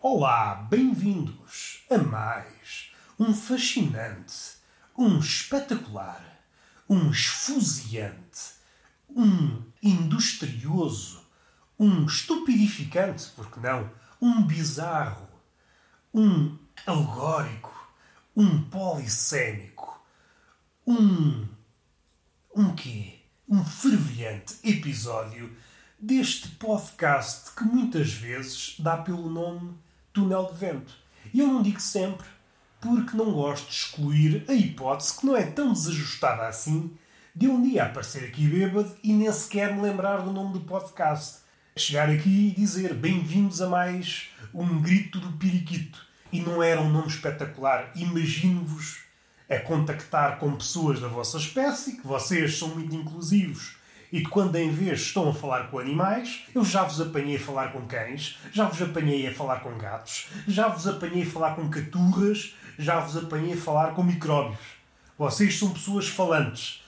Olá, bem-vindos a mais um fascinante, um espetacular, um esfuziante, um industrioso, um estupidificante, porque não, um bizarro, um alegórico, um polissémico, um. um quê? Um fervilhante episódio deste podcast que muitas vezes dá pelo nome Túnel de Vento. E eu não digo sempre porque não gosto de excluir a hipótese que não é tão desajustada assim de um dia aparecer aqui bêbado e nem sequer me lembrar do nome do podcast. Chegar aqui e dizer bem-vindos a mais um grito do periquito. E não era um nome espetacular. Imagino-vos a contactar com pessoas da vossa espécie, que vocês são muito inclusivos e quando em vez estão a falar com animais, eu já vos apanhei a falar com cães, já vos apanhei a falar com gatos, já vos apanhei a falar com caturras, já vos apanhei a falar com micróbios. Vocês são pessoas falantes.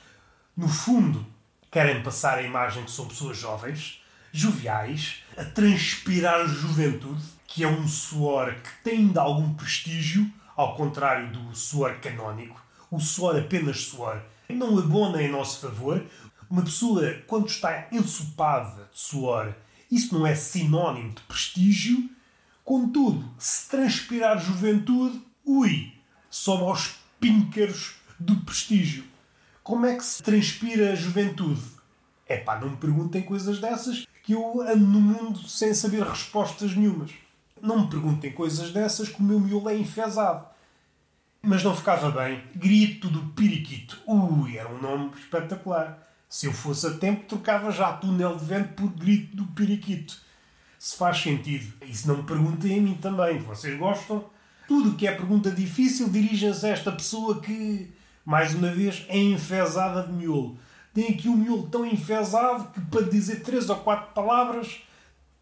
No fundo, querem passar a imagem que são pessoas jovens, joviais, a transpirar juventude, que é um suor que tem de algum prestígio, ao contrário do suor canónico. O suor apenas suor não abona em nosso favor, uma pessoa, quando está ensopada de suor, isso não é sinónimo de prestígio. Contudo, se transpirar juventude, ui, sobe aos píncaros do prestígio. Como é que se transpira juventude? É pá, não me perguntem coisas dessas que eu ando no mundo sem saber respostas nenhumas. Não me perguntem coisas dessas que o meu miolo é enfesado. Mas não ficava bem. Grito do periquito. Ui, era um nome espetacular. Se eu fosse a tempo, trocava já túnel de vento por grito do periquito. Se faz sentido. E se não me perguntem a mim também. Vocês gostam? Tudo que é pergunta difícil, dirigem-se a esta pessoa que, mais uma vez, é enfesada de miolo. Tem aqui um miolo tão enfesado que, para dizer três ou quatro palavras,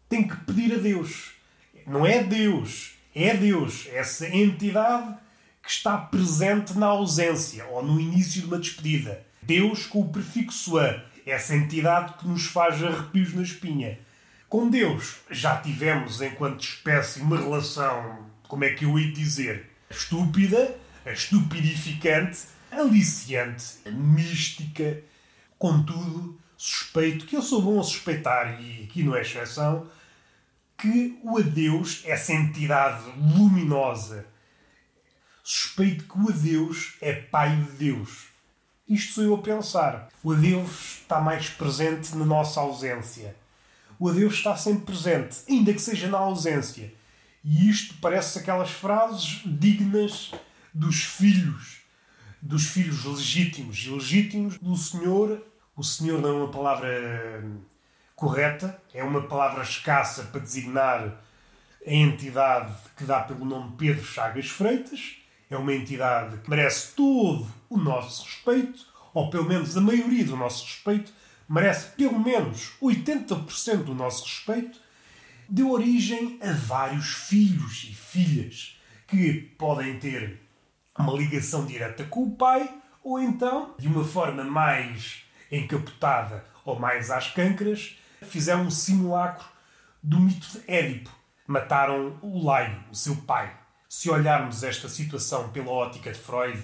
tem que pedir a Deus. Não é Deus, é Deus. Essa entidade que está presente na ausência ou no início de uma despedida. Deus com o prefixo a, essa entidade que nos faz arrepios na espinha. Com Deus já tivemos, enquanto espécie, uma relação, como é que eu ia dizer, estúpida, estupidificante, aliciante, mística. Contudo, suspeito que eu sou bom a suspeitar, e aqui não é exceção, que o adeus, essa entidade luminosa, suspeito que o adeus é pai de Deus. Isto sou eu a pensar. O adeus está mais presente na nossa ausência. O adeus está sempre presente, ainda que seja na ausência. E isto parece aquelas frases dignas dos filhos, dos filhos legítimos legítimos do Senhor. O Senhor não é uma palavra correta, é uma palavra escassa para designar a entidade que dá pelo nome Pedro Chagas Freitas é uma entidade que merece todo o nosso respeito, ou pelo menos a maioria do nosso respeito, merece pelo menos 80% do nosso respeito, deu origem a vários filhos e filhas que podem ter uma ligação direta com o pai, ou então, de uma forma mais encapotada ou mais às cancras, fizeram um simulacro do mito de Édipo. Mataram o Laio, o seu pai se olharmos esta situação pela ótica de Freud,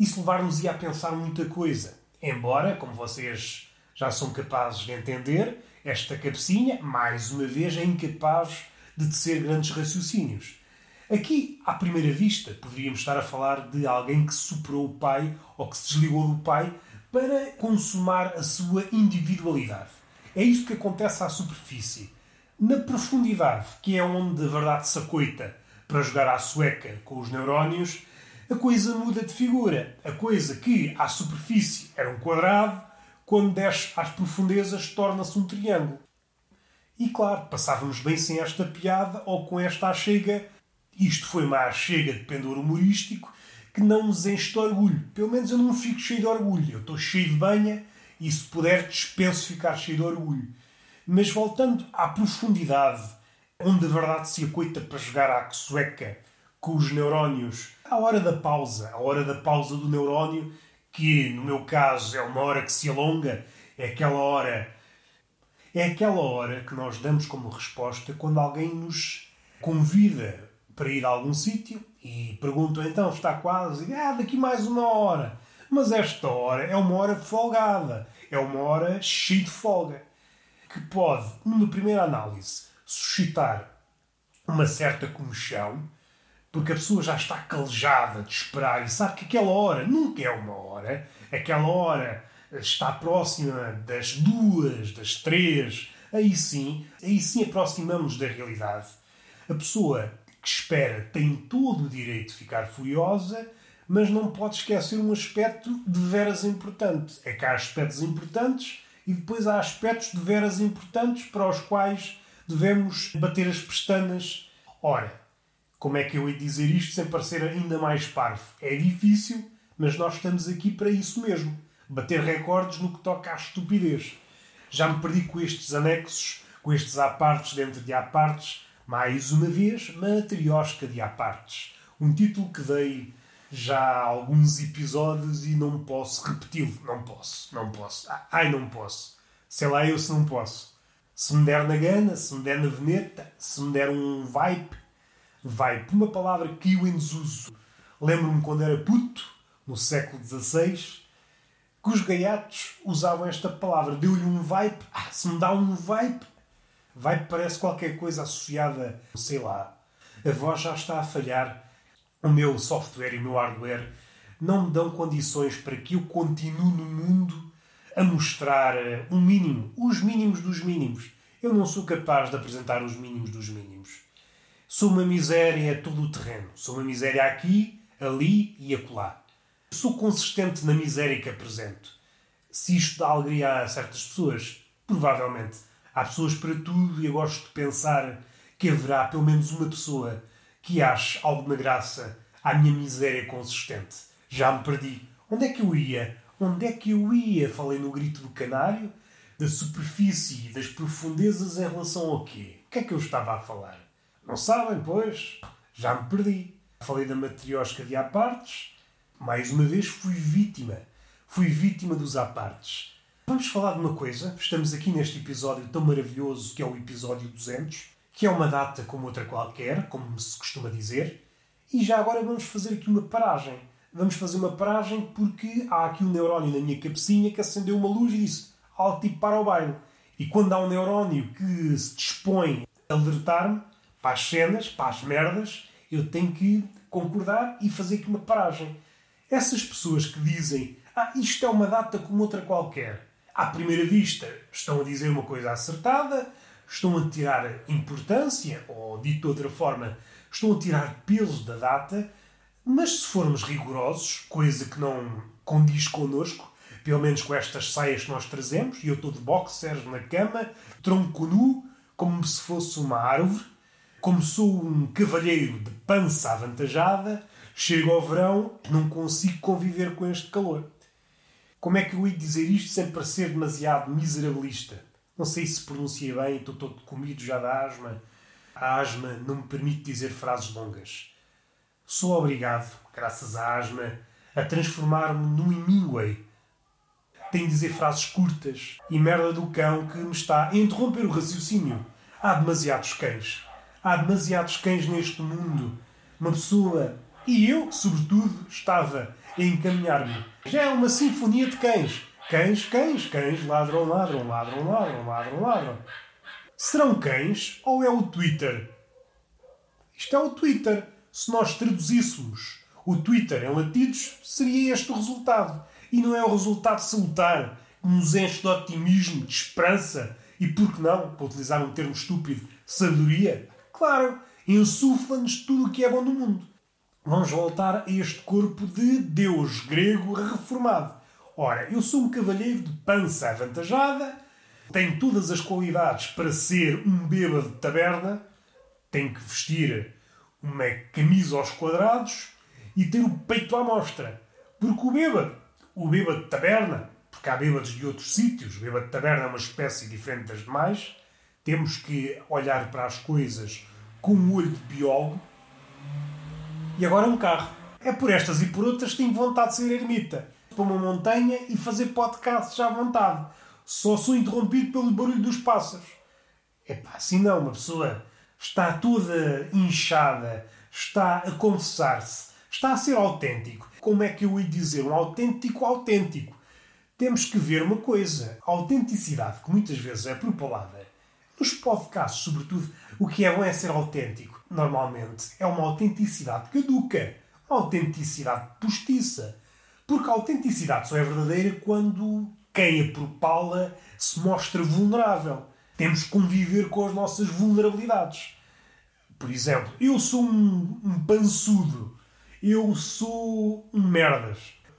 isso levar-nos-ia a pensar muita coisa. Embora, como vocês já são capazes de entender, esta cabecinha, mais uma vez, é incapaz de tecer grandes raciocínios. Aqui, à primeira vista, poderíamos estar a falar de alguém que superou o pai ou que se desligou do pai para consumar a sua individualidade. É isto que acontece à superfície. Na profundidade, que é onde a verdade se acoita, para jogar à sueca com os neurónios, a coisa muda de figura. A coisa que à superfície era um quadrado, quando desce às profundezas torna-se um triângulo. E claro, passávamos bem sem esta piada ou com esta achega. Isto foi uma achega de pendor humorístico que não nos enche de orgulho. Pelo menos eu não fico cheio de orgulho. Eu estou cheio de banha e, se puder, dispenso ficar cheio de orgulho. Mas voltando à profundidade onde a verdade se acoita para jogar à sueca com os neurónios, à hora da pausa, a hora da pausa do neurónio, que no meu caso é uma hora que se alonga, é aquela hora. É aquela hora que nós damos como resposta quando alguém nos convida para ir a algum sítio e perguntam então, está quase? Ah, daqui mais uma hora. Mas esta hora é uma hora folgada, é uma hora cheia de folga, que pode, numa primeira análise, suscitar uma certa comichão, porque a pessoa já está calejada de esperar e sabe que aquela hora nunca é uma hora, aquela hora está próxima das duas, das três, aí sim, aí sim aproximamos da realidade. A pessoa que espera tem todo o direito de ficar furiosa, mas não pode esquecer um aspecto de veras importante. É que há aspectos importantes e depois há aspectos de veras importantes para os quais devemos bater as pestanas. Ora, como é que eu ia dizer isto sem parecer ainda mais parvo? É difícil, mas nós estamos aqui para isso mesmo bater recordes no que toca à estupidez. Já me perdi com estes anexos, com estes apartes dentro de apartes, mais uma vez, Matriosca de apartes. Um título que dei já há alguns episódios e não posso repeti-lo. Não posso, não posso. Ai, não posso. Sei lá eu se não posso. Se me der na gana, se me der na veneta, se me der um vibe, vibe, uma palavra que eu em desuso. Lembro-me quando era puto, no século XVI, que os gaiatos usavam esta palavra. Deu-lhe um vibe. Ah, se me dá um vibe. Vibe parece qualquer coisa associada, sei lá. A voz já está a falhar. O meu software e o meu hardware não me dão condições para que eu continue no mundo a mostrar eh, um mínimo, os mínimos dos mínimos. Eu não sou capaz de apresentar os mínimos dos mínimos. Sou uma miséria todo o terreno. Sou uma miséria aqui, ali e acolá. Sou consistente na miséria que apresento. Se isto dá alegria a certas pessoas, provavelmente. Há pessoas para tudo e eu gosto de pensar que haverá pelo menos uma pessoa que ache alguma graça à minha miséria consistente. Já me perdi. Onde é que eu ia? Onde é que eu ia? Falei no grito do canário, da superfície e das profundezas em relação ao quê? O que é que eu estava a falar? Não sabem, pois? Já me perdi. Falei da matriosca de apartes, mais uma vez fui vítima. Fui vítima dos apartes. Vamos falar de uma coisa. Estamos aqui neste episódio tão maravilhoso que é o episódio 200, que é uma data como outra qualquer, como se costuma dizer. E já agora vamos fazer aqui uma paragem. Vamos fazer uma paragem porque há aqui um neurónio na minha cabecinha que acendeu uma luz e disse alto tipo para o baile. E quando há um neurónio que se dispõe a alertar-me para as cenas, para as merdas, eu tenho que concordar e fazer aqui uma paragem. Essas pessoas que dizem ah, isto é uma data como outra qualquer, à primeira vista estão a dizer uma coisa acertada, estão a tirar importância, ou dito de outra forma, estão a tirar peso da data, mas se formos rigorosos, coisa que não condiz connosco, pelo menos com estas saias que nós trazemos, e eu estou de boxers na cama, tronco nu, como se fosse uma árvore, como sou um cavalheiro de pança avantajada, Chego ao verão, não consigo conviver com este calor. Como é que eu ia dizer isto sem parecer demasiado miserabilista? Não sei se pronunciei bem, estou todo comido já da asma. A asma não me permite dizer frases longas. Sou obrigado, graças à asma, a transformar-me num Hemingway. Tenho de dizer frases curtas e merda do cão que me está a interromper o raciocínio. Há demasiados cães. Há demasiados cães neste mundo. Uma pessoa e eu, sobretudo, estava a encaminhar-me. Já é uma sinfonia de cães. Cães, cães, cães, ladram, ladram, ladram, ladram, ladram, ladram. Serão cães ou é o Twitter? Isto é o Twitter. Se nós traduzíssemos o Twitter em latidos, seria este o resultado. E não é o resultado salutar que nos enche de otimismo, de esperança e, por que não, para utilizar um termo estúpido, sabedoria? Claro, insufla-nos tudo o que é bom no mundo vamos voltar a este corpo de Deus grego reformado. Ora, eu sou um cavalheiro de pança avantajada, tenho todas as qualidades para ser um bêbado de taberna, tenho que vestir uma camisa aos quadrados e ter o peito à mostra. Porque o bêbado, o bêbado de taberna, porque há bêbados de outros sítios, o bêbado de taberna é uma espécie diferente das demais, temos que olhar para as coisas com um olho de biólogo e agora um carro. É por estas e por outras que tenho vontade de ser ermita. Para uma montanha e fazer podcasts à vontade. Só sou interrompido pelo barulho dos pássaros. É pá, assim não, uma pessoa está toda inchada, está a confessar-se, está a ser autêntico. Como é que eu ia dizer um autêntico autêntico? Temos que ver uma coisa. A autenticidade, que muitas vezes é propalada, nos podcasts, sobretudo, o que é bom é ser autêntico. Normalmente é uma autenticidade caduca, uma autenticidade postiça. Porque a autenticidade só é verdadeira quando quem a propala se mostra vulnerável. Temos que conviver com as nossas vulnerabilidades. Por exemplo, eu sou um, um pançudo. Eu sou um merdas.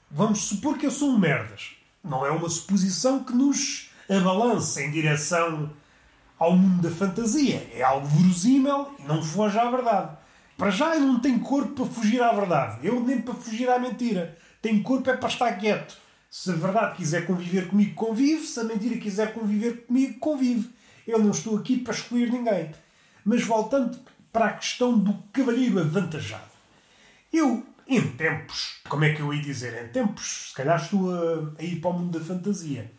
Vamos supor que eu sou um merdas. Não é uma suposição que nos abalança em direção ao mundo da fantasia. É algo verosímil e não foge à verdade. Para já eu não tenho corpo para fugir à verdade. Eu nem para fugir à mentira. Tenho corpo é para estar quieto. Se a verdade quiser conviver comigo, convive. Se a mentira quiser conviver comigo, convive. Eu não estou aqui para excluir ninguém. Mas voltando para a questão do cavalheiro avantajado. Eu, em tempos, como é que eu ia dizer? Em tempos, se calhar estou a, a ir para o mundo da fantasia.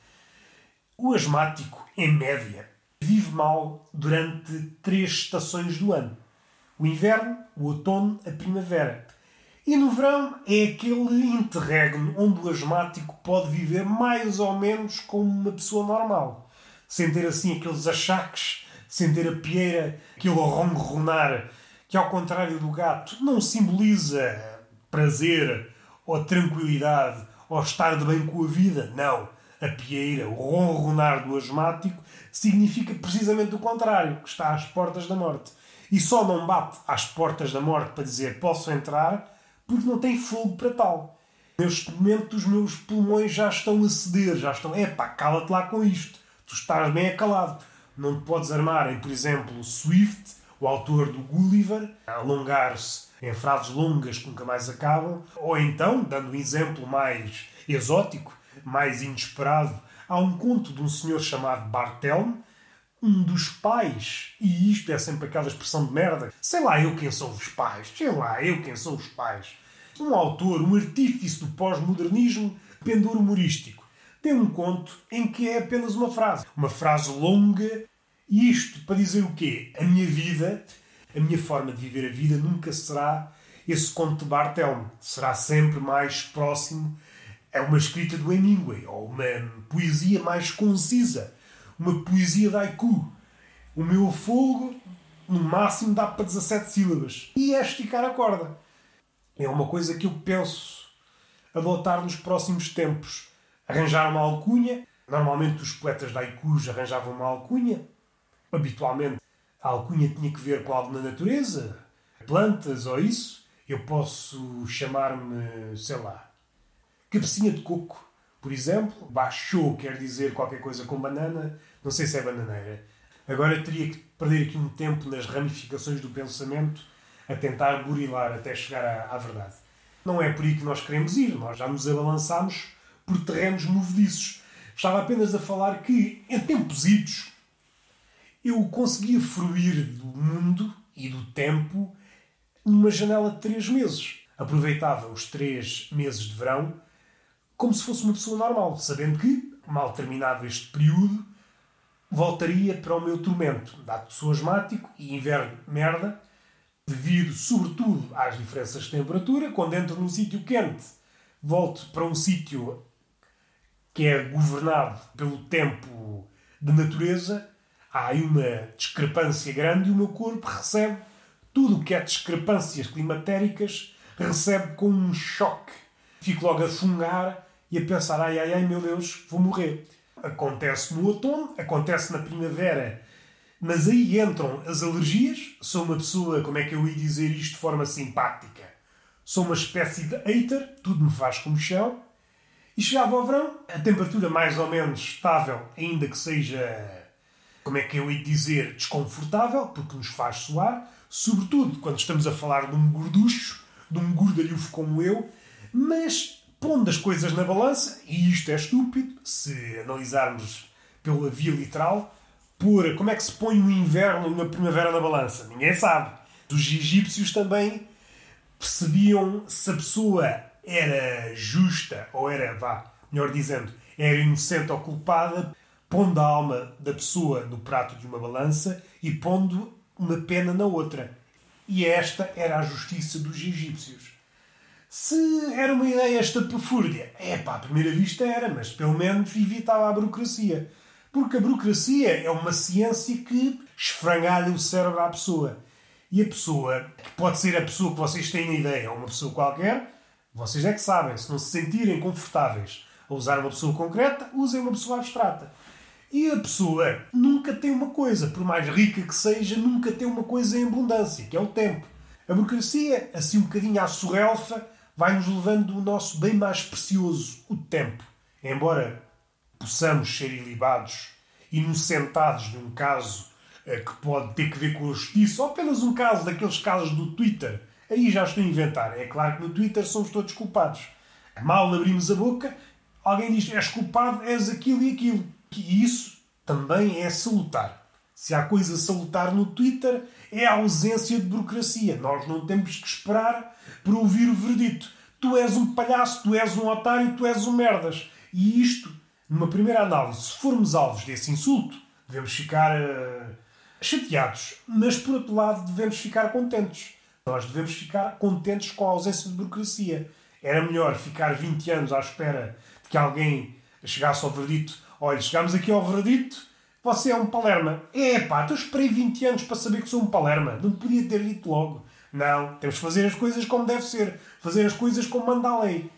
O asmático, em média, vive mal durante três estações do ano: o inverno, o outono, a primavera. E no verão é aquele interregno onde o asmático pode viver mais ou menos como uma pessoa normal, sem ter assim aqueles achaques, sem ter a pieira, aquele ronronar, que ao contrário do gato não simboliza prazer ou tranquilidade ou estar de bem com a vida. Não. A pieira, o ronronar do asmático, significa precisamente o contrário, que está às portas da morte. E só não bate às portas da morte para dizer posso entrar, porque não tem fogo para tal. Neste momento, os meus pulmões já estão a ceder, já estão. Epá, cala-te lá com isto. Tu estás bem acalado. Não te podes armar em, por exemplo, Swift, o autor do Gulliver, a alongar-se em frases longas que nunca mais acabam, ou então, dando um exemplo mais exótico, mais inesperado, há um conto de um senhor chamado Bartelme, um dos pais, e isto é sempre aquela expressão de merda, sei lá eu quem são os pais, sei lá eu quem são os pais. Um autor, um artífice do pós-modernismo, pendor humorístico, tem um conto em que é apenas uma frase. Uma frase longa, e isto para dizer o quê? A minha vida, a minha forma de viver a vida nunca será esse conto de Bartelme. Será sempre mais próximo é uma escrita do Hemingway, ou uma poesia mais concisa, uma poesia da haiku. O meu fogo, no máximo, dá para 17 sílabas. E é esticar a corda. É uma coisa que eu penso adotar nos próximos tempos. Arranjar uma alcunha. Normalmente os poetas da haikus arranjavam uma alcunha. Habitualmente a alcunha tinha que ver com algo na natureza, plantas ou isso. Eu posso chamar-me, sei lá, Cabecinha de coco, por exemplo. Baixou quer dizer qualquer coisa com banana. Não sei se é bananeira. Agora teria que perder aqui um tempo nas ramificações do pensamento a tentar burilar até chegar à, à verdade. Não é por aí que nós queremos ir. Nós já nos abalançámos por terrenos movediços. Estava apenas a falar que, em tempos idos, eu conseguia fruir do mundo e do tempo numa janela de três meses. Aproveitava os três meses de verão como se fosse uma pessoa normal, sabendo que, mal terminado este período, voltaria para o meu tormento, dado asmático e inverno merda, devido sobretudo às diferenças de temperatura. Quando entro num sítio quente, volto para um sítio que é governado pelo tempo de natureza, há aí uma discrepância grande e o meu corpo recebe tudo o que é discrepâncias climatéricas, recebe com um choque. Fico logo a fungar e a pensar: ai ai ai meu Deus, vou morrer. Acontece no outono, acontece na primavera, mas aí entram as alergias. Sou uma pessoa, como é que eu ia dizer isto de forma simpática? Sou uma espécie de hater, tudo me faz como chão. E chegava ao verão, a temperatura mais ou menos estável, ainda que seja, como é que eu ia dizer, desconfortável, porque nos faz suar, sobretudo quando estamos a falar de um gorducho, de um gordalhufo como eu, mas pondo as coisas na balança, e isto é estúpido, se analisarmos pela via literal, por como é que se põe o inverno e uma primavera na balança? Ninguém sabe. Os egípcios também percebiam se a pessoa era justa ou era, vá, melhor dizendo, era inocente ou culpada, pondo a alma da pessoa no prato de uma balança e pondo uma pena na outra. E esta era a justiça dos egípcios. Se era uma ideia estapafúrdia, é pá, à primeira vista era, mas pelo menos evitava a burocracia. Porque a burocracia é uma ciência que esfrangalha o cérebro à pessoa. E a pessoa, que pode ser a pessoa que vocês têm a ideia, ou uma pessoa qualquer, vocês é que sabem. Se não se sentirem confortáveis a usar uma pessoa concreta, usem uma pessoa abstrata. E a pessoa nunca tem uma coisa, por mais rica que seja, nunca tem uma coisa em abundância, que é o tempo. A burocracia, assim um bocadinho à sorrelfa, vai-nos levando o nosso bem mais precioso, o tempo. Embora possamos ser ilibados, inocentados num caso eh, que pode ter que ver com a justiça, ou apenas um caso daqueles casos do Twitter, aí já estou a inventar. É claro que no Twitter somos todos culpados. Mal abrimos a boca, alguém diz és culpado, és aquilo e aquilo. E isso também é salutar. Se há coisa salutar no Twitter, é a ausência de burocracia. Nós não temos que esperar para ouvir o verdito. Tu és um palhaço, tu és um otário, tu és um merdas. E isto, numa primeira análise, se formos alvos desse insulto, devemos ficar uh, chateados. Mas, por outro lado, devemos ficar contentes. Nós devemos ficar contentes com a ausência de burocracia. Era melhor ficar 20 anos à espera de que alguém chegasse ao verdito. Olha, chegamos aqui ao verdito, você é um palerma. É pá, eu esperei 20 anos para saber que sou um palerma. Não podia ter dito logo. Não, temos que fazer as coisas como deve ser. Fazer as coisas como manda a lei.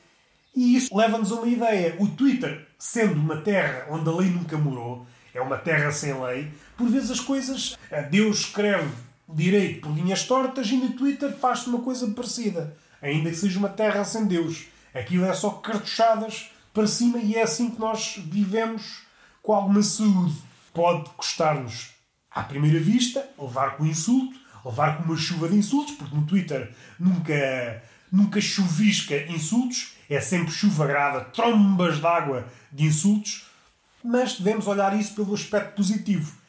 E isso leva-nos a uma ideia. O Twitter, sendo uma terra onde a lei nunca morou, é uma terra sem lei, por vezes as coisas. Deus escreve direito por linhas tortas e no Twitter faz-se uma coisa parecida. Ainda que seja uma terra sem Deus. Aquilo é só cartuchadas para cima e é assim que nós vivemos com alguma saúde. Pode custar-nos, à primeira vista, levar com insulto, levar com uma chuva de insultos, porque no Twitter nunca, nunca chuvisca insultos, é sempre chuva grada, trombas de água de insultos, mas devemos olhar isso pelo aspecto positivo.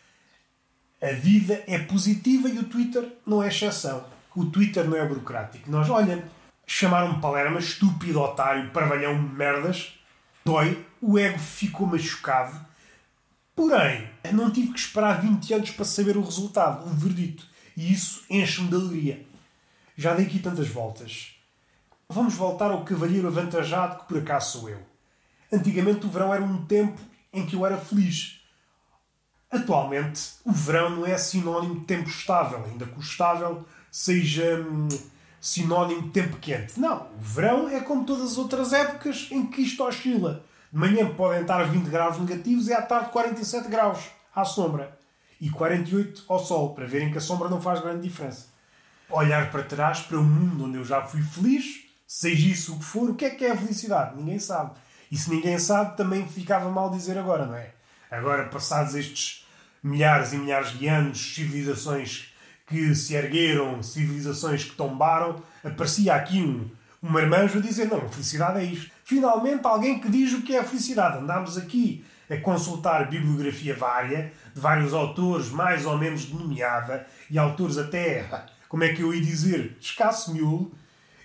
A vida é positiva e o Twitter não é exceção. O Twitter não é burocrático. Nós, olha, chamaram-me palerma, estúpido, otário, parvalhão, merdas, dói, o ego ficou machucado. Porém, não tive que esperar 20 anos para saber o resultado, o verdito. E isso enche-me de alegria. Já dei aqui tantas voltas. Vamos voltar ao cavalheiro avantajado que por acaso sou eu. Antigamente o verão era um tempo em que eu era feliz. Atualmente, o verão não é sinónimo de tempo estável, ainda que o estável seja hum, sinónimo de tempo quente. Não, o verão é como todas as outras épocas em que isto oscila. De manhã podem estar 20 graus negativos e à tarde 47 graus à sombra. E 48 ao sol, para verem que a sombra não faz grande diferença. Olhar para trás, para um mundo onde eu já fui feliz, seja isso o que for, o que é que é a felicidade? Ninguém sabe. E se ninguém sabe, também ficava mal dizer agora, não é? Agora, passados estes milhares e milhares de anos, civilizações que se ergueram, civilizações que tombaram, aparecia aqui um, um marmanjo a dizer: não, felicidade é isto. Finalmente, alguém que diz o que é a felicidade. Andámos aqui a consultar bibliografia vária, de vários autores, mais ou menos denomeada, e autores até, como é que eu ia dizer, escasso miolo,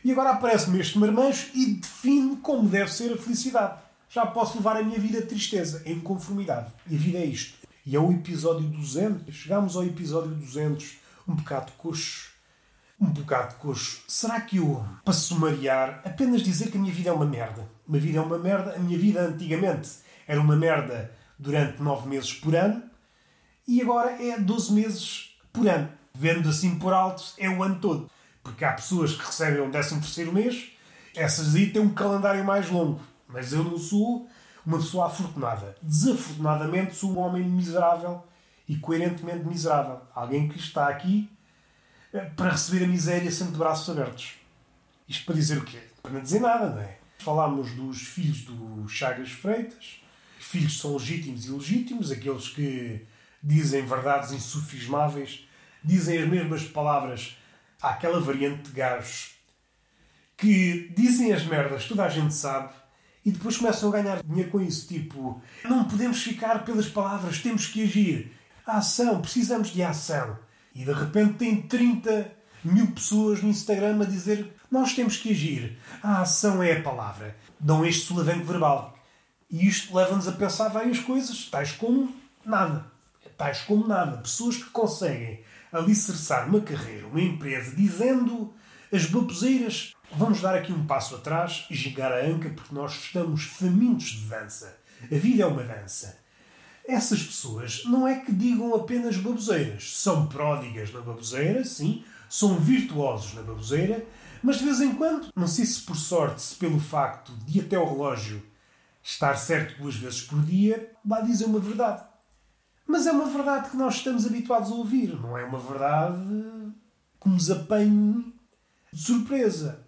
e agora aparece-me este marmanjo e define como deve ser a felicidade. Já posso levar a minha vida de tristeza, em conformidade. E a vida é isto. E é o episódio 200. Chegamos ao episódio 200 um bocado coxo. Um bocado coxo. Será que eu, para sumariar, apenas dizer que a minha vida é uma merda? Uma vida é uma merda. A minha vida antigamente era uma merda durante nove meses por ano e agora é 12 meses por ano. Vendo assim por alto, é o ano todo. Porque há pessoas que recebem um 13 terceiro mês, essas aí têm um calendário mais longo. Mas eu não sou uma pessoa afortunada. Desafortunadamente sou um homem miserável e coerentemente miserável. Alguém que está aqui eh, para receber a miséria sempre de braços abertos. Isto para dizer o quê? Para não dizer nada, não é? Falámos dos filhos do Chagas Freitas. Filhos são legítimos e ilegítimos, aqueles que dizem verdades insufismáveis, dizem as mesmas palavras àquela variante de gajos que dizem as merdas, toda a gente sabe, e depois começam a ganhar dinheiro com isso. Tipo, não podemos ficar pelas palavras, temos que agir. A ação, precisamos de ação. E de repente tem 30 mil pessoas no Instagram a dizer nós temos que agir. A ação é a palavra. Dão este solavanco verbal. E isto leva-nos a pensar várias coisas, tais como nada. Tais como nada. Pessoas que conseguem alicerçar uma carreira, uma empresa, dizendo as baboseiras. Vamos dar aqui um passo atrás e gigar a anca porque nós estamos famintos de dança. A vida é uma dança. Essas pessoas não é que digam apenas baboseiras. São pródigas na baboseira, sim, são virtuosos na baboseira, mas de vez em quando, não sei se por sorte, se pelo facto de até o relógio estar certo duas vezes por dia, lá dizer uma verdade. Mas é uma verdade que nós estamos habituados a ouvir, não é uma verdade que nos apanhe de surpresa.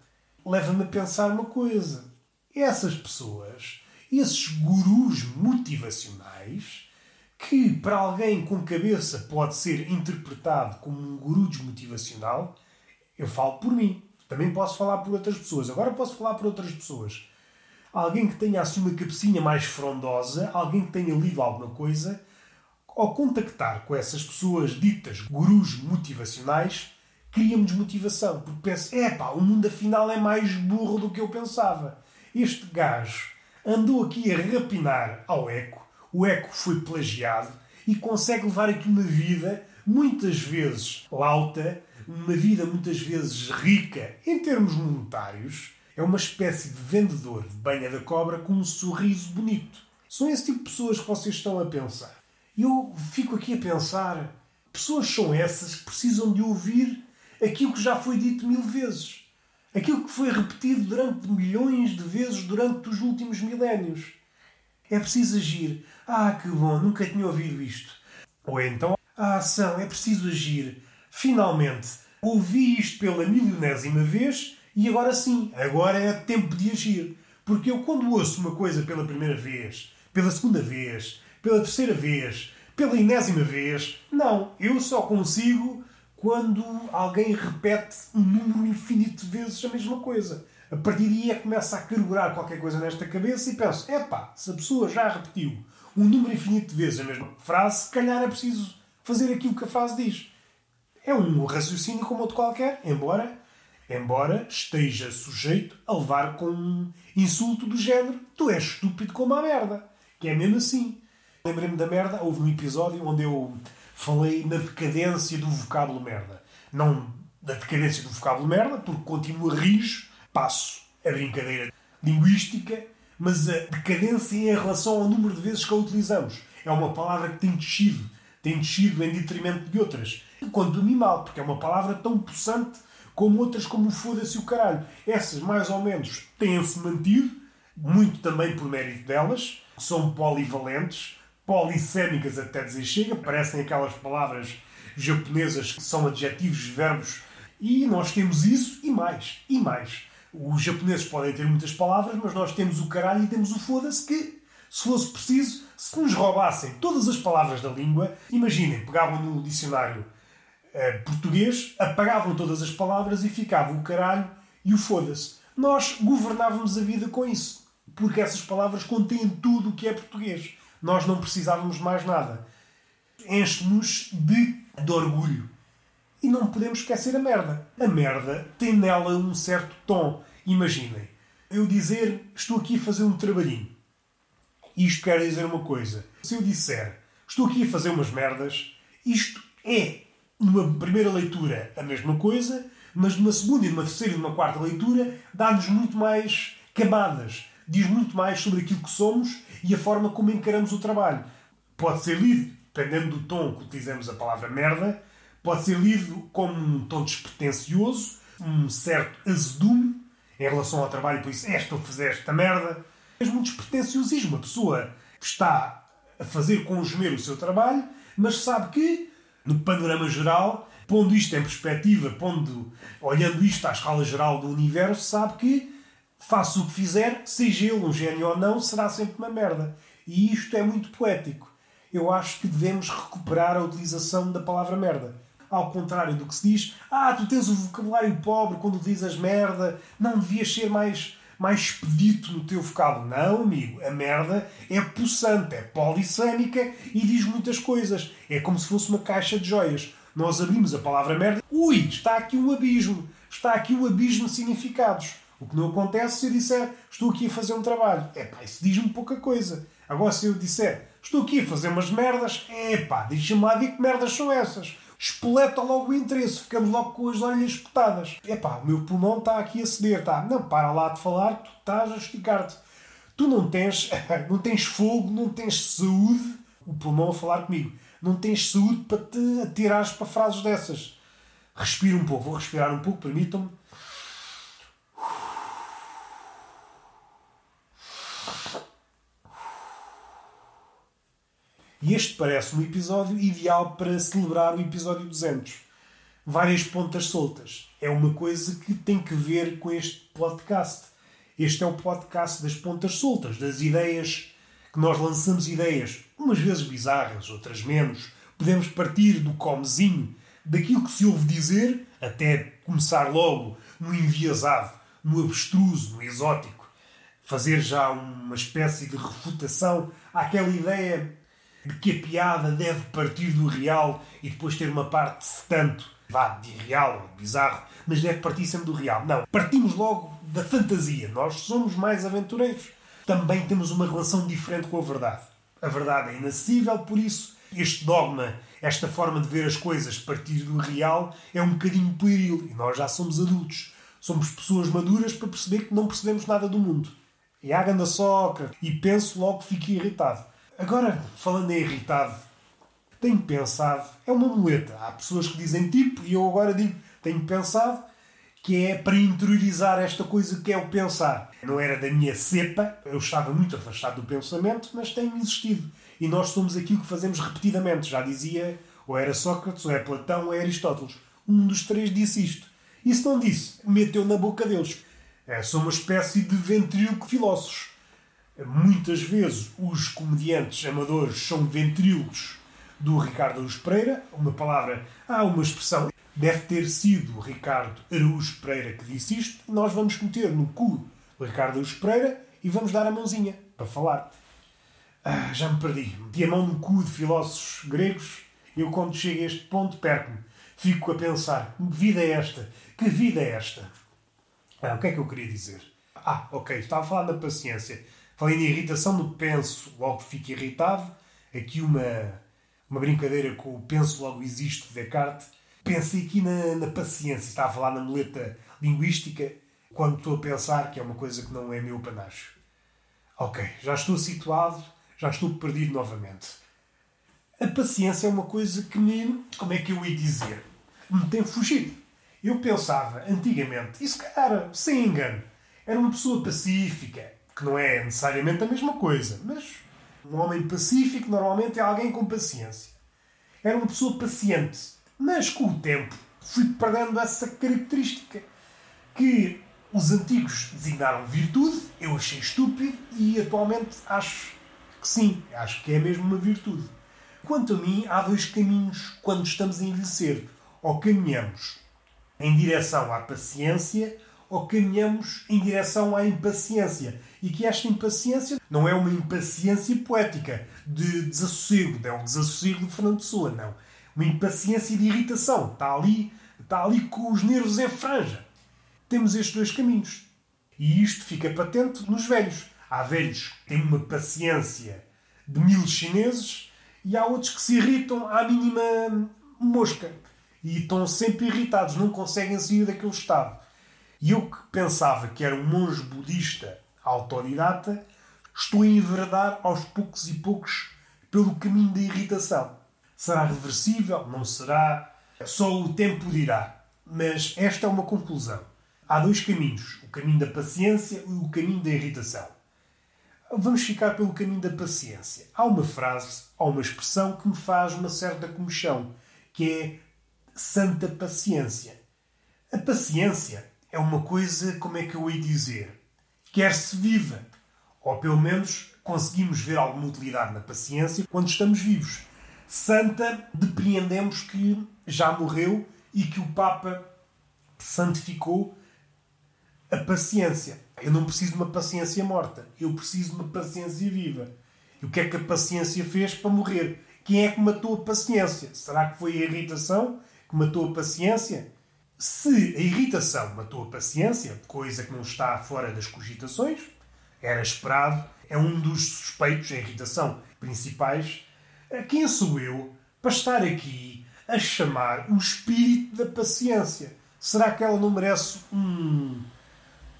Leva-me a pensar uma coisa. Essas pessoas, esses gurus motivacionais, que para alguém com cabeça pode ser interpretado como um guru desmotivacional, eu falo por mim. Também posso falar por outras pessoas. Agora posso falar por outras pessoas. Alguém que tenha assim uma cabecinha mais frondosa, alguém que tenha lido alguma coisa, ao contactar com essas pessoas ditas gurus motivacionais, cria-me desmotivação. Porque penso, é pá, o mundo afinal é mais burro do que eu pensava. Este gajo andou aqui a rapinar ao eco, o eco foi plagiado e consegue levar aqui uma vida muitas vezes lauta, uma vida muitas vezes rica em termos monetários. É uma espécie de vendedor de banha da cobra com um sorriso bonito. São esse tipo de pessoas que vocês estão a pensar. Eu fico aqui a pensar: pessoas são essas que precisam de ouvir aquilo que já foi dito mil vezes. Aquilo que foi repetido durante milhões de vezes durante os últimos milénios. É preciso agir. Ah, que bom, nunca tinha ouvido isto. Ou então, a ação, é preciso agir. Finalmente, ouvi isto pela milionésima vez e agora sim, agora é tempo de agir. Porque eu, quando ouço uma coisa pela primeira vez, pela segunda vez, pela terceira vez, pela enésima vez, não, eu só consigo quando alguém repete um número infinito de vezes a mesma coisa. A partir daí é que começa a carburar qualquer coisa nesta cabeça e penso: epá, se a pessoa já repetiu um número infinito de vezes a mesma frase, se calhar é preciso fazer aquilo que a frase diz. É um raciocínio como outro qualquer, embora, embora esteja sujeito a levar com um insulto do género: tu és estúpido como a merda. Que é mesmo assim. Lembrei-me da merda, houve um episódio onde eu falei na decadência do vocábulo merda. Não da decadência do vocábulo merda, porque continua rijo, passo a brincadeira linguística, mas a decadência em relação ao número de vezes que a utilizamos. É uma palavra que tem descido, tem descido em detrimento de outras. Quanto a mim mal, porque é uma palavra tão possante como outras como foda-se o caralho. Essas, mais ou menos, têm-se mantido, muito também por mérito delas, são polivalentes, polissémicas até dizer chega, parecem aquelas palavras japonesas que são adjetivos, verbos, e nós temos isso e mais, e mais. Os japoneses podem ter muitas palavras, mas nós temos o caralho e temos o foda-se que, se fosse preciso, se nos roubassem todas as palavras da língua, imaginem, pegavam no dicionário uh, português, apagavam todas as palavras e ficava o caralho e o foda-se. Nós governávamos a vida com isso, porque essas palavras contêm tudo o que é português. Nós não precisávamos mais nada. Enche-nos de, de orgulho. E não podemos esquecer a merda. A merda tem nela um certo tom. Imaginem, eu dizer estou aqui a fazer um trabalhinho. Isto quer dizer uma coisa. Se eu disser estou aqui a fazer umas merdas, isto é, numa primeira leitura, a mesma coisa, mas numa segunda numa terceira e numa quarta leitura dá-nos muito mais camadas. Diz muito mais sobre aquilo que somos e a forma como encaramos o trabalho. Pode ser lido, dependendo do tom que utilizamos a palavra merda, pode ser lido como um tom despretensioso, um certo azedume em relação ao trabalho, por isso, é, estou a fazer esta merda. Mesmo um despretensiosismo. A pessoa está a fazer com esmero o seu trabalho, mas sabe que, no panorama geral, pondo isto em perspectiva, pondo, olhando isto à escala geral do universo, sabe que, faça o que fizer, seja ele um gênio ou não, será sempre uma merda. E isto é muito poético. Eu acho que devemos recuperar a utilização da palavra merda ao contrário do que se diz, ah, tu tens o vocabulário pobre quando dizes merda, não devias ser mais, mais expedito no teu vocábulo. Não, amigo, a merda é possante, é polissâmica e diz muitas coisas. É como se fosse uma caixa de joias. Nós abrimos a palavra merda, ui, está aqui um abismo, está aqui um abismo de significados. O que não acontece se eu disser estou aqui a fazer um trabalho. É pá, isso diz-me pouca coisa. Agora, se eu disser estou aqui a fazer umas merdas, é pá, deixa-me lá ver que merdas são essas. espoleta logo o interesse, ficamos logo com as orelhas espetadas. Epá, o meu pulmão está aqui a ceder, tá? Não, para lá de falar, tu estás a esticar-te. Tu não tens, não tens fogo, não tens saúde, o pulmão a falar comigo, não tens saúde para te atirares para frases dessas. Respira um pouco, vou respirar um pouco, permitam-me. E este parece um episódio ideal para celebrar o episódio 200. Várias pontas soltas. É uma coisa que tem que ver com este podcast. Este é o podcast das pontas soltas, das ideias que nós lançamos ideias, umas vezes bizarras, outras menos. Podemos partir do comezinho, daquilo que se ouve dizer, até começar logo no enviesado, no abstruso, no exótico. Fazer já uma espécie de refutação àquela ideia de que a piada deve partir do real e depois ter uma parte tanto, vá, de real, bizarro, mas deve partir sempre do real. Não, partimos logo da fantasia. Nós somos mais aventureiros. Também temos uma relação diferente com a verdade. A verdade é inacessível, por isso este dogma, esta forma de ver as coisas partir do real, é um bocadinho pueril. E nós já somos adultos. Somos pessoas maduras para perceber que não percebemos nada do mundo. E há ganda soca. E penso logo que fico irritado. Agora, falando em irritado, tenho pensado, é uma muleta. Há pessoas que dizem tipo, e eu agora digo, tenho pensado que é para interiorizar esta coisa que é o pensar. Não era da minha cepa, eu estava muito afastado do pensamento, mas tenho insistido. E nós somos aquilo que fazemos repetidamente. Já dizia, ou era Sócrates, ou é Platão, ou é Aristóteles. Um dos três disse isto. E se não disse, meteu na boca deles. É, sou uma espécie de ventríloco filósofos. Muitas vezes os comediantes amadores são ventrílocos do Ricardo Araújo Pereira. Uma palavra, há uma expressão. Deve ter sido Ricardo Araújo Pereira que disse isto. Nós vamos meter no cu Ricardo Araújo Pereira e vamos dar a mãozinha para falar. Ah, já me perdi. Meti a mão no cu de filósofos gregos. Eu, quando chego a este ponto, perco-me. Fico a pensar: que vida é esta? Que vida é esta? Ah, o que é que eu queria dizer? Ah, ok, estava a falar da paciência. Falei de irritação no penso, logo fico irritado. Aqui uma, uma brincadeira com o penso, logo existe de Descartes. Pensei aqui na, na paciência. Estava a falar na muleta linguística quando estou a pensar que é uma coisa que não é meu panacho. Ok, já estou situado, já estou perdido novamente. A paciência é uma coisa que me. Como é que eu ia dizer? Me tem fugido. Eu pensava, antigamente, se calhar, sem engano, era uma pessoa pacífica, que não é necessariamente a mesma coisa, mas um homem pacífico normalmente é alguém com paciência. Era uma pessoa paciente, mas com o tempo fui perdendo essa característica que os antigos designaram virtude, eu achei estúpido e atualmente acho que sim, acho que é mesmo uma virtude. Quanto a mim, há dois caminhos quando estamos a envelhecer. Ou caminhamos em direção à paciência ou caminhamos em direção à impaciência. E que esta impaciência não é uma impaciência poética de desassossego, não é um desassossego de Fernando Pessoa, não. Uma impaciência de irritação. Está ali, está ali com os nervos em franja. Temos estes dois caminhos. E isto fica patente nos velhos. Há velhos que têm uma paciência de mil chineses e há outros que se irritam à mínima mosca. E estão sempre irritados, não conseguem sair daquele estado. E eu que pensava que era um monge budista autodidata, estou a enverdar aos poucos e poucos pelo caminho da irritação. Será reversível? Não será? Só o tempo dirá. Mas esta é uma conclusão. Há dois caminhos: o caminho da paciência e o caminho da irritação. Vamos ficar pelo caminho da paciência. Há uma frase, há uma expressão que me faz uma certa comichão, que é santa paciência. A paciência é uma coisa, como é que eu ia dizer? Quer-se viva. Ou pelo menos conseguimos ver alguma utilidade na paciência quando estamos vivos. Santa, depreendemos que já morreu e que o Papa santificou a paciência. Eu não preciso de uma paciência morta, eu preciso de uma paciência viva. E o que é que a paciência fez para morrer? Quem é que matou a paciência? Será que foi a irritação que matou a paciência? Se a irritação matou a paciência, coisa que não está fora das cogitações, era esperado, é um dos suspeitos, a irritação principais. Quem sou eu para estar aqui a chamar o espírito da paciência. Será que ela não merece um,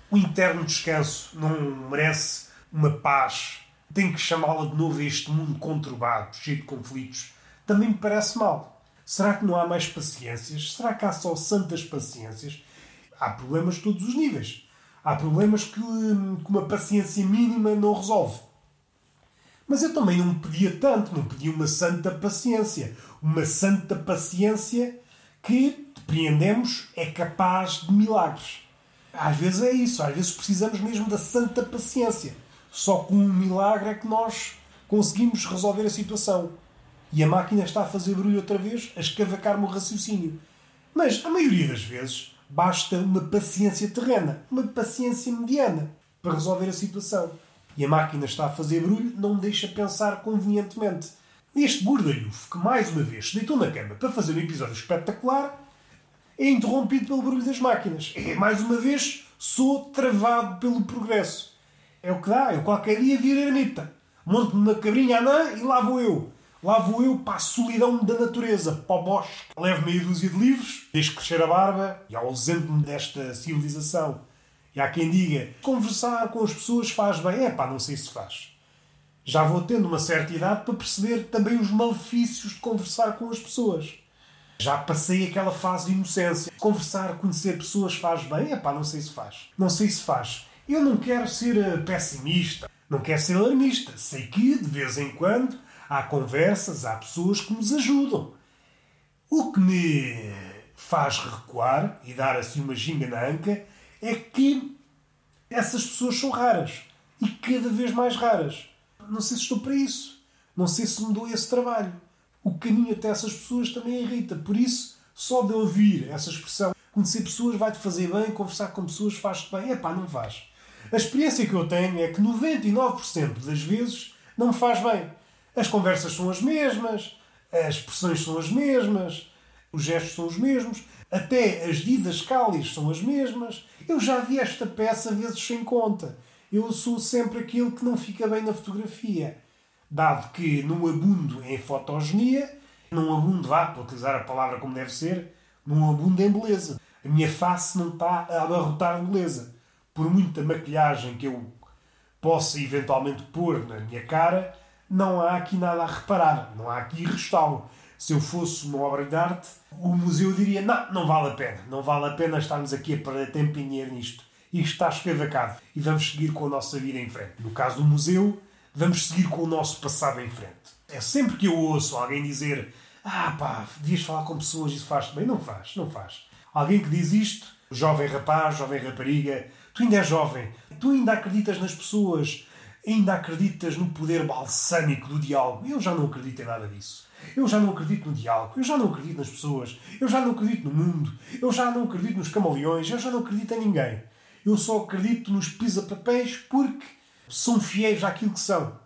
um interno descanso? Não merece uma paz? Tem que chamá-la de novo a este mundo conturbado, cheio de conflitos? Também me parece mal. Será que não há mais paciências? Será que há só santas paciências? Há problemas de todos os níveis. Há problemas que, que uma paciência mínima não resolve. Mas eu também não pedia tanto, não pedia uma santa paciência. Uma santa paciência que, depreendemos, é capaz de milagres. Às vezes é isso, às vezes precisamos mesmo da santa paciência. Só com um milagre é que nós conseguimos resolver a situação. E a máquina está a fazer barulho outra vez, a escavacar-me o raciocínio. Mas, a maioria das vezes, basta uma paciência terrena, uma paciência mediana, para resolver a situação e a máquina está a fazer barulho, não me deixa pensar convenientemente. Este burdalhufo, que mais uma vez se deitou na cama para fazer um episódio espetacular, é interrompido pelo barulho das máquinas. E, mais uma vez, sou travado pelo progresso. É o que dá. Eu qualquer dia vir ermita. Monto-me na cabrinha anã e lá vou eu. Lá vou eu para a solidão da natureza, para o bosque. Levo meia dúzia de livros, deixo crescer a barba e ausento-me desta civilização e há quem diga, conversar com as pessoas faz bem. É pá, não sei se faz. Já vou tendo uma certa idade para perceber também os malefícios de conversar com as pessoas. Já passei aquela fase de inocência. Conversar, conhecer pessoas faz bem? É pá, não sei se faz. Não sei se faz. Eu não quero ser eh, pessimista, não quero ser alarmista. Sei que, de vez em quando, há conversas, há pessoas que nos ajudam. O que me faz recuar e dar assim uma ginga na anca é que essas pessoas são raras e cada vez mais raras. Não sei se estou para isso. Não sei se me dou esse trabalho. O caminho até essas pessoas também irrita. Por isso, só de ouvir essa expressão, conhecer pessoas vai-te fazer bem, conversar com pessoas faz-te bem. É pá, não faz. A experiência que eu tenho é que 99% das vezes não me faz bem. As conversas são as mesmas, as expressões são as mesmas, os gestos são os mesmos, até as didascálias são as mesmas. Eu já vi esta peça vezes sem conta. Eu sou sempre aquele que não fica bem na fotografia. Dado que não abundo em fotogenia, não abundo, vá, para utilizar a palavra como deve ser, não abundo em beleza. A minha face não está a abarrotar beleza. Por muita maquilhagem que eu possa eventualmente pôr na minha cara, não há aqui nada a reparar, não há aqui restauro se eu fosse uma obra de arte, o museu diria: não, não vale a pena, não vale a pena estarmos aqui a perder tempo e dinheiro nisto. Isto está escavacado e vamos seguir com a nossa vida em frente. No caso do museu, vamos seguir com o nosso passado em frente. É sempre que eu ouço alguém dizer: ah pá, devias falar com pessoas, isso faz-te bem. Não faz, não faz. Alguém que diz isto, jovem rapaz, jovem rapariga, tu ainda és jovem, tu ainda acreditas nas pessoas, ainda acreditas no poder balsâmico do diálogo. Eu já não acredito em nada disso. Eu já não acredito no diálogo, eu já não acredito nas pessoas, eu já não acredito no mundo, eu já não acredito nos camaleões, eu já não acredito em ninguém. Eu só acredito nos pisa-papéis porque são fiéis àquilo que são.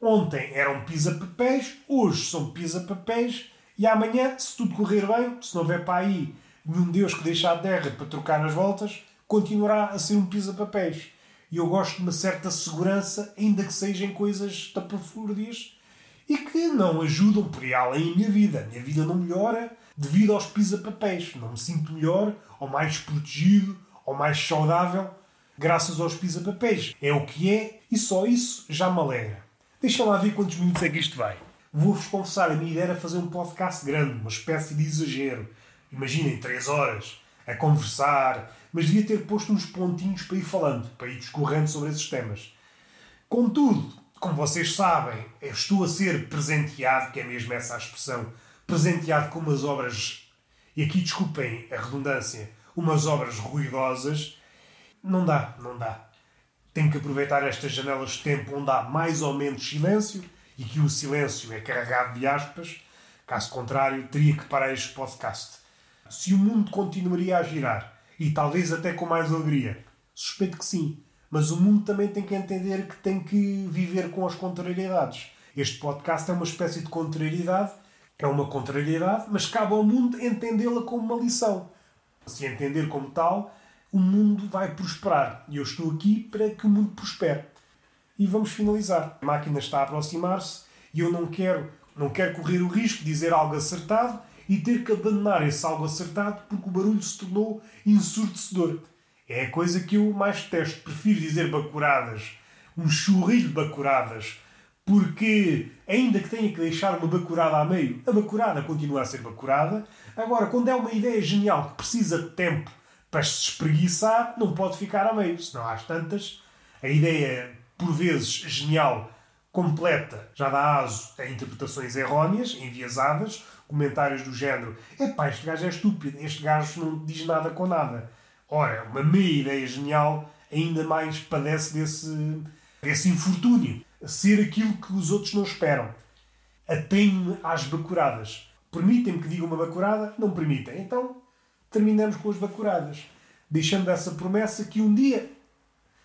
Ontem eram pisa-papéis, hoje são pisa-papéis e amanhã, se tudo correr bem, se não houver para aí nenhum Deus que deixe a terra para trocar as voltas, continuará a ser um pisa-papéis. E eu gosto de uma certa segurança, ainda que sejam coisas tapafúrdias e que não ajudam por aí além a minha vida. A minha vida não melhora devido aos pisa-papéis. Não me sinto melhor, ou mais protegido, ou mais saudável, graças aos pisa-papéis. É o que é e só isso já me alegra. Deixa lá ver quantos minutos é que isto vai. Vou-vos confessar, a minha ideia era fazer um podcast grande, uma espécie de exagero. Imaginem, três horas, a conversar, mas devia ter posto uns pontinhos para ir falando, para ir discorrendo sobre esses temas. Contudo, como vocês sabem, estou a ser presenteado, que é mesmo essa a expressão, presenteado com umas obras, e aqui desculpem a redundância, umas obras ruidosas. Não dá, não dá. Tenho que aproveitar estas janelas de tempo onde há mais ou menos silêncio e que o silêncio é carregado de aspas. Caso contrário, teria que parar este podcast. Se o mundo continuaria a girar, e talvez até com mais alegria, suspeito que sim. Mas o mundo também tem que entender que tem que viver com as contrariedades. Este podcast é uma espécie de contrariedade, é uma contrariedade, mas cabe ao mundo entendê-la como uma lição. Se entender como tal, o mundo vai prosperar. E eu estou aqui para que o mundo prospere. E vamos finalizar. A máquina está a aproximar-se e eu não quero, não quero correr o risco de dizer algo acertado e ter que abandonar esse algo acertado porque o barulho se tornou ensurdecedor. É a coisa que eu mais testo. Prefiro dizer bacuradas, um churrilho de bacuradas, porque ainda que tenha que deixar uma bacurada a meio, a bacurada continua a ser bacurada. Agora, quando é uma ideia genial que precisa de tempo para se espreguiçar, não pode ficar a meio, senão às tantas, a ideia, por vezes genial, completa, já dá aso a interpretações erróneas, enviesadas, comentários do género: epá, este gajo é estúpido, este gajo não diz nada com nada. Ora, uma meia ideia genial ainda mais padece desse, desse infortúnio. Ser aquilo que os outros não esperam. Atém-me às bacuradas. Permitem-me que diga uma bacurada? Não permitem. Então, terminamos com as bacuradas. Deixando essa promessa que um dia,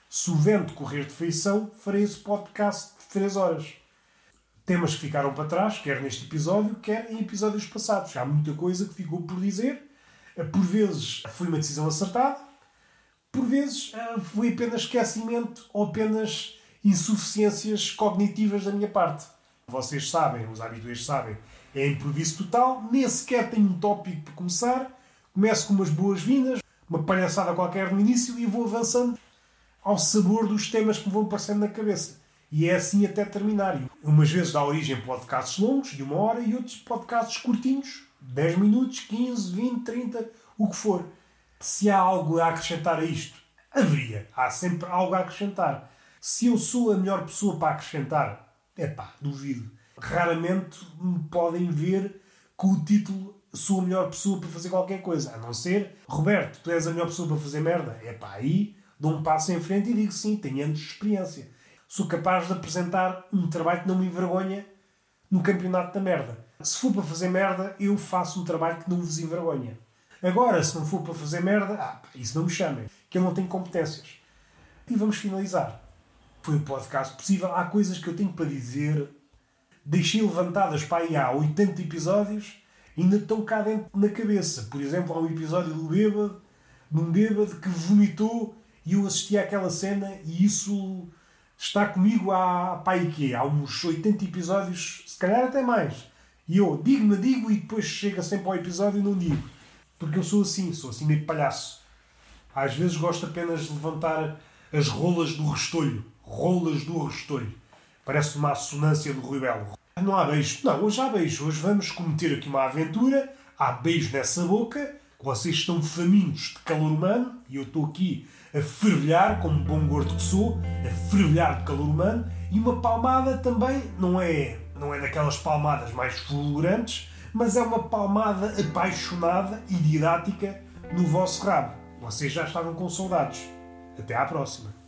se o vento correr de feição, farei esse podcast de 3 horas. Temas que ficaram para trás, quer neste episódio, quer em episódios passados. Há muita coisa que ficou por dizer por vezes foi uma decisão acertada, por vezes eh, foi apenas esquecimento ou apenas insuficiências cognitivas da minha parte. Vocês sabem, os habituais sabem, é improviso total, nem sequer tenho um tópico para começar, começo com umas boas-vindas, uma palhaçada qualquer no início e vou avançando ao sabor dos temas que me vão aparecendo na cabeça. E é assim até terminar. Umas vezes dá origem a podcasts longos, de uma hora, e outros podcasts curtinhos, 10 minutos, 15, 20, 30, o que for. Se há algo a acrescentar a isto, haveria. Há sempre algo a acrescentar. Se eu sou a melhor pessoa para acrescentar, é pá, duvido. Raramente me podem ver com o título sou a melhor pessoa para fazer qualquer coisa. A não ser, Roberto, tu és a melhor pessoa para fazer merda. É pá, aí dou um passo em frente e digo sim, tenho anos de experiência. Sou capaz de apresentar um trabalho que não me envergonha no campeonato da merda. Se for para fazer merda, eu faço um trabalho que não vos envergonha. Agora, se não for para fazer merda, ah, isso não me chamem, que eu não tenho competências. E vamos finalizar. Foi o podcast possível. Há coisas que eu tenho para dizer. Deixei levantadas para aí há 80 episódios ainda estão cá dentro na cabeça. Por exemplo, há um episódio do bêbado, de um bêbado que vomitou e eu assisti àquela cena e isso está comigo há, pá, quê? há uns 80 episódios, se calhar até mais. E eu digo-me, digo e depois chega sempre ao episódio e não digo. Porque eu sou assim, sou assim meio palhaço. Às vezes gosto apenas de levantar as rolas do restolho. Rolas do restolho. Parece uma assonância do Rui Belo. Não há beijo. Não, hoje há beijo. Hoje vamos cometer aqui uma aventura. Há beijo nessa boca. Vocês estão famintos de calor humano. E eu estou aqui a fervilhar, como bom gordo que sou, a fervilhar de calor humano. E uma palmada também não é, não é daquelas palmadas mais fulgurantes, mas é uma palmada apaixonada e didática no vosso rabo. Vocês já estavam com saudades. Até à próxima.